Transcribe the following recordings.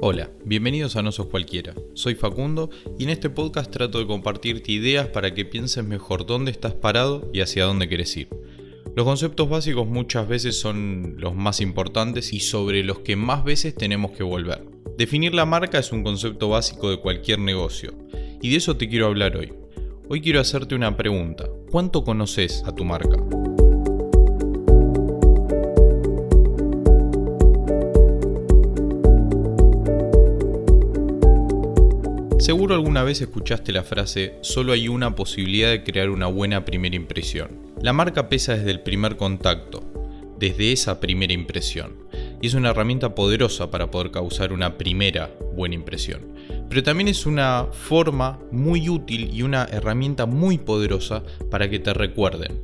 Hola, bienvenidos a No Sos Cualquiera. Soy Facundo y en este podcast trato de compartirte ideas para que pienses mejor dónde estás parado y hacia dónde quieres ir. Los conceptos básicos muchas veces son los más importantes y sobre los que más veces tenemos que volver. Definir la marca es un concepto básico de cualquier negocio y de eso te quiero hablar hoy. Hoy quiero hacerte una pregunta. ¿Cuánto conoces a tu marca? Seguro alguna vez escuchaste la frase, solo hay una posibilidad de crear una buena primera impresión. La marca pesa desde el primer contacto, desde esa primera impresión, y es una herramienta poderosa para poder causar una primera buena impresión. Pero también es una forma muy útil y una herramienta muy poderosa para que te recuerden.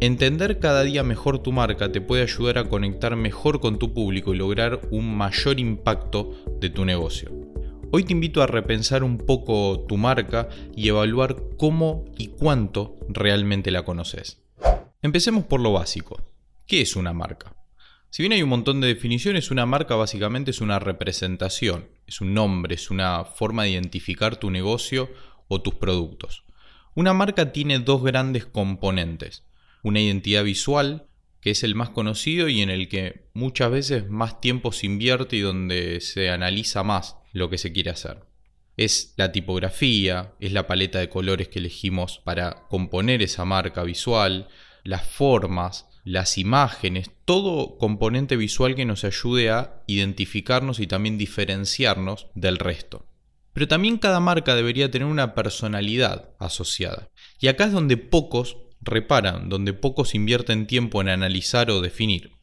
Entender cada día mejor tu marca te puede ayudar a conectar mejor con tu público y lograr un mayor impacto de tu negocio. Hoy te invito a repensar un poco tu marca y evaluar cómo y cuánto realmente la conoces. Empecemos por lo básico. ¿Qué es una marca? Si bien hay un montón de definiciones, una marca básicamente es una representación, es un nombre, es una forma de identificar tu negocio o tus productos. Una marca tiene dos grandes componentes. Una identidad visual, que es el más conocido y en el que muchas veces más tiempo se invierte y donde se analiza más lo que se quiere hacer. Es la tipografía, es la paleta de colores que elegimos para componer esa marca visual, las formas, las imágenes, todo componente visual que nos ayude a identificarnos y también diferenciarnos del resto. Pero también cada marca debería tener una personalidad asociada. Y acá es donde pocos reparan, donde pocos invierten tiempo en analizar o definir.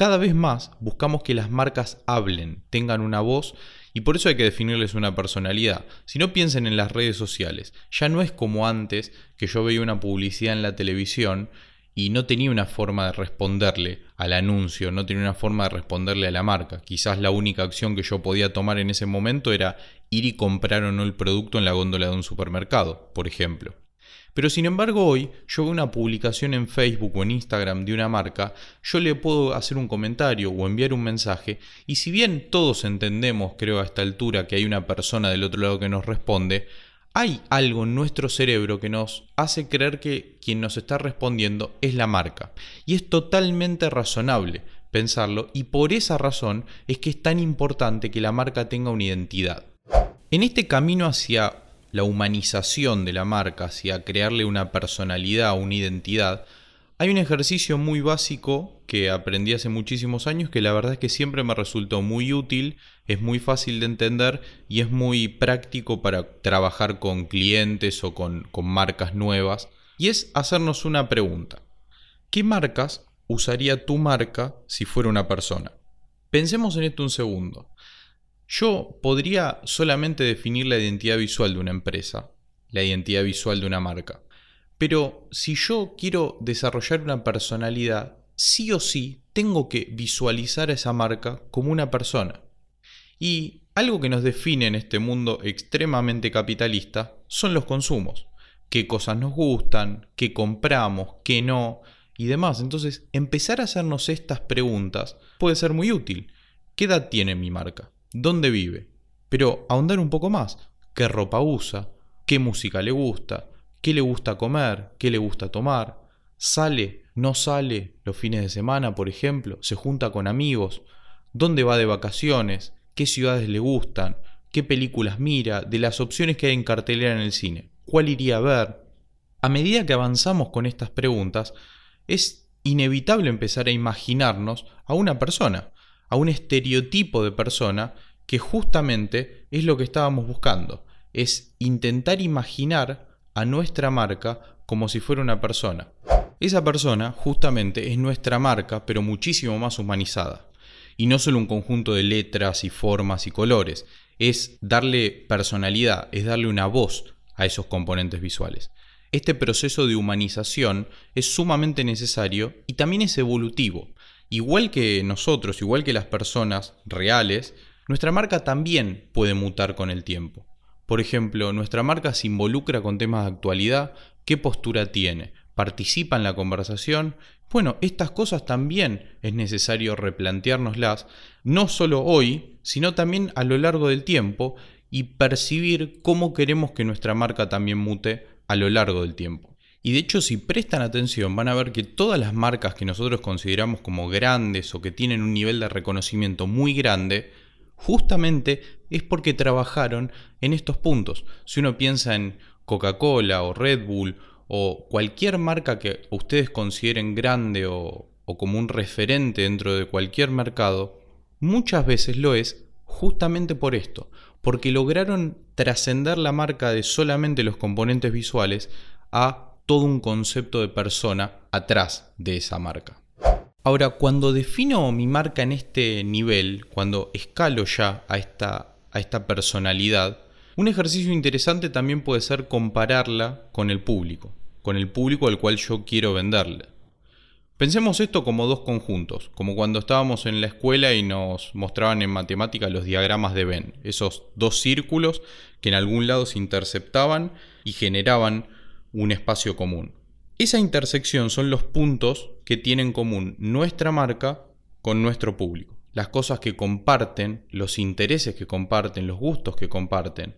Cada vez más buscamos que las marcas hablen, tengan una voz y por eso hay que definirles una personalidad. Si no piensen en las redes sociales, ya no es como antes que yo veía una publicidad en la televisión y no tenía una forma de responderle al anuncio, no tenía una forma de responderle a la marca. Quizás la única acción que yo podía tomar en ese momento era ir y comprar o no el producto en la góndola de un supermercado, por ejemplo. Pero sin embargo hoy yo veo una publicación en Facebook o en Instagram de una marca, yo le puedo hacer un comentario o enviar un mensaje y si bien todos entendemos, creo a esta altura, que hay una persona del otro lado que nos responde, hay algo en nuestro cerebro que nos hace creer que quien nos está respondiendo es la marca. Y es totalmente razonable pensarlo y por esa razón es que es tan importante que la marca tenga una identidad. En este camino hacia la humanización de la marca, hacia crearle una personalidad, una identidad, hay un ejercicio muy básico que aprendí hace muchísimos años que la verdad es que siempre me resultó muy útil, es muy fácil de entender y es muy práctico para trabajar con clientes o con, con marcas nuevas. Y es hacernos una pregunta. ¿Qué marcas usaría tu marca si fuera una persona? Pensemos en esto un segundo. Yo podría solamente definir la identidad visual de una empresa, la identidad visual de una marca. Pero si yo quiero desarrollar una personalidad, sí o sí tengo que visualizar a esa marca como una persona. Y algo que nos define en este mundo extremadamente capitalista son los consumos. Qué cosas nos gustan, qué compramos, qué no y demás. Entonces, empezar a hacernos estas preguntas puede ser muy útil. ¿Qué edad tiene mi marca? Dónde vive, pero ahondar un poco más, qué ropa usa, qué música le gusta, qué le gusta comer, qué le gusta tomar, sale, no sale los fines de semana, por ejemplo, se junta con amigos, dónde va de vacaciones, qué ciudades le gustan, qué películas mira, de las opciones que hay en cartelera en el cine, cuál iría a ver. A medida que avanzamos con estas preguntas, es inevitable empezar a imaginarnos a una persona, a un estereotipo de persona que justamente es lo que estábamos buscando, es intentar imaginar a nuestra marca como si fuera una persona. Esa persona justamente es nuestra marca, pero muchísimo más humanizada. Y no solo un conjunto de letras y formas y colores, es darle personalidad, es darle una voz a esos componentes visuales. Este proceso de humanización es sumamente necesario y también es evolutivo. Igual que nosotros, igual que las personas reales, nuestra marca también puede mutar con el tiempo. Por ejemplo, nuestra marca se involucra con temas de actualidad, qué postura tiene, participa en la conversación. Bueno, estas cosas también es necesario replanteárnoslas, no solo hoy, sino también a lo largo del tiempo y percibir cómo queremos que nuestra marca también mute a lo largo del tiempo. Y de hecho, si prestan atención, van a ver que todas las marcas que nosotros consideramos como grandes o que tienen un nivel de reconocimiento muy grande, justamente es porque trabajaron en estos puntos. Si uno piensa en Coca-Cola o Red Bull o cualquier marca que ustedes consideren grande o, o como un referente dentro de cualquier mercado, muchas veces lo es justamente por esto, porque lograron trascender la marca de solamente los componentes visuales a todo un concepto de persona atrás de esa marca. Ahora, cuando defino mi marca en este nivel, cuando escalo ya a esta, a esta personalidad, un ejercicio interesante también puede ser compararla con el público, con el público al cual yo quiero venderle. Pensemos esto como dos conjuntos, como cuando estábamos en la escuela y nos mostraban en matemática los diagramas de Venn, esos dos círculos que en algún lado se interceptaban y generaban un espacio común. Esa intersección son los puntos que tienen en común nuestra marca con nuestro público. Las cosas que comparten, los intereses que comparten, los gustos que comparten.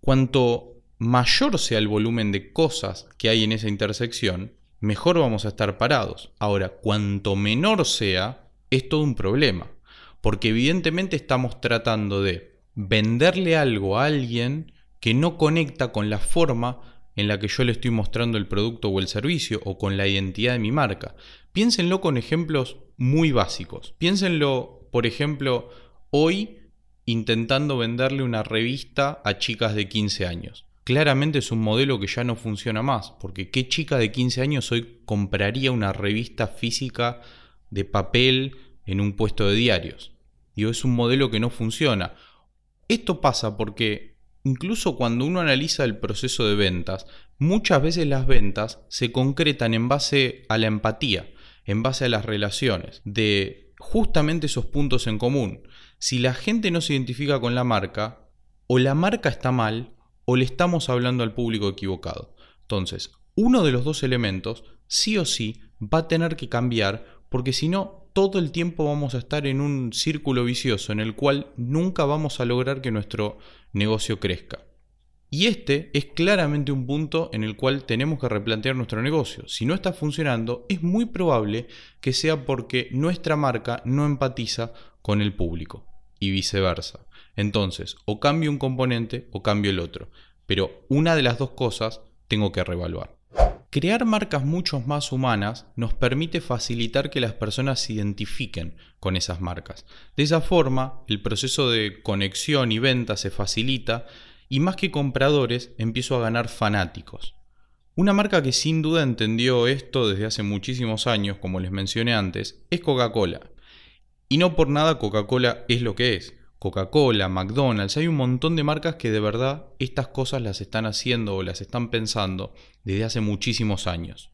Cuanto mayor sea el volumen de cosas que hay en esa intersección, mejor vamos a estar parados. Ahora, cuanto menor sea, es todo un problema. Porque evidentemente estamos tratando de venderle algo a alguien que no conecta con la forma en la que yo le estoy mostrando el producto o el servicio o con la identidad de mi marca. Piénsenlo con ejemplos muy básicos. Piénsenlo, por ejemplo, hoy intentando venderle una revista a chicas de 15 años. Claramente es un modelo que ya no funciona más, porque ¿qué chica de 15 años hoy compraría una revista física de papel en un puesto de diarios? Digo, es un modelo que no funciona. Esto pasa porque Incluso cuando uno analiza el proceso de ventas, muchas veces las ventas se concretan en base a la empatía, en base a las relaciones, de justamente esos puntos en común. Si la gente no se identifica con la marca, o la marca está mal, o le estamos hablando al público equivocado. Entonces, uno de los dos elementos, sí o sí, va a tener que cambiar, porque si no, todo el tiempo vamos a estar en un círculo vicioso en el cual nunca vamos a lograr que nuestro negocio crezca. Y este es claramente un punto en el cual tenemos que replantear nuestro negocio. Si no está funcionando, es muy probable que sea porque nuestra marca no empatiza con el público y viceversa. Entonces, o cambio un componente o cambio el otro. Pero una de las dos cosas tengo que reevaluar. Crear marcas mucho más humanas nos permite facilitar que las personas se identifiquen con esas marcas. De esa forma, el proceso de conexión y venta se facilita y más que compradores empiezo a ganar fanáticos. Una marca que sin duda entendió esto desde hace muchísimos años, como les mencioné antes, es Coca-Cola. Y no por nada Coca-Cola es lo que es. Coca-Cola, McDonald's, hay un montón de marcas que de verdad estas cosas las están haciendo o las están pensando desde hace muchísimos años.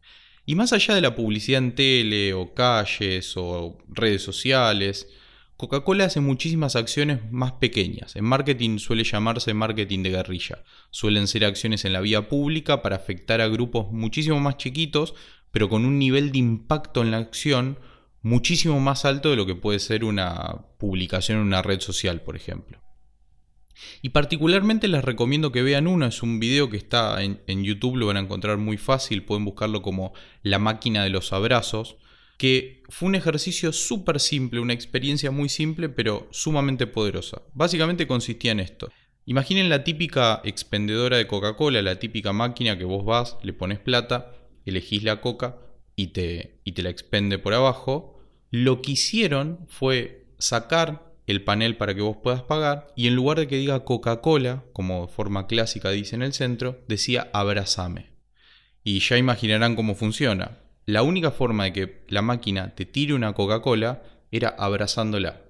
Y más allá de la publicidad en tele o calles o redes sociales, Coca-Cola hace muchísimas acciones más pequeñas. En marketing suele llamarse marketing de guerrilla. Suelen ser acciones en la vía pública para afectar a grupos muchísimo más chiquitos, pero con un nivel de impacto en la acción muchísimo más alto de lo que puede ser una publicación en una red social, por ejemplo. Y particularmente les recomiendo que vean uno, es un video que está en, YouTube, lo van a encontrar muy fácil, pueden buscarlo como La máquina de los abrazos, que fue un ejercicio súper simple, una experiencia muy simple pero sumamente poderosa. Básicamente consistía en esto. Imaginen la típica expendedora de Coca-Cola, la típica máquina que vos vas, le pones plata, elegís la coca, y te, y te la expende por abajo, lo que hicieron fue sacar el panel para que vos puedas pagar y en lugar de que diga Coca-Cola, como de forma clásica dice en el centro, decía abrazame. Y ya imaginarán cómo funciona. La única forma de que la máquina te tire una Coca-Cola era abrazándola.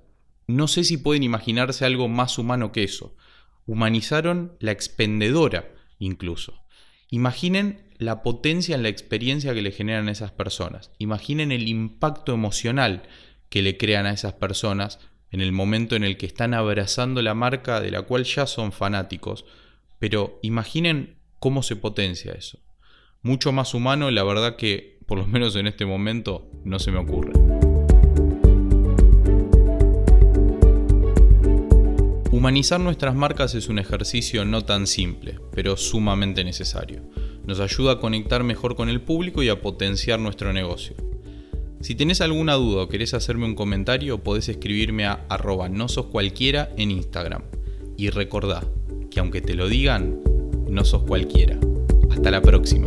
No sé si pueden imaginarse algo más humano que eso. Humanizaron la expendedora incluso. Imaginen la potencia en la experiencia que le generan a esas personas. Imaginen el impacto emocional que le crean a esas personas en el momento en el que están abrazando la marca de la cual ya son fanáticos. Pero imaginen cómo se potencia eso. Mucho más humano, la verdad que por lo menos en este momento no se me ocurre. Humanizar nuestras marcas es un ejercicio no tan simple, pero sumamente necesario. Nos ayuda a conectar mejor con el público y a potenciar nuestro negocio. Si tenés alguna duda o querés hacerme un comentario, podés escribirme a arroba no sos cualquiera en Instagram. Y recordá que aunque te lo digan, no sos cualquiera. Hasta la próxima.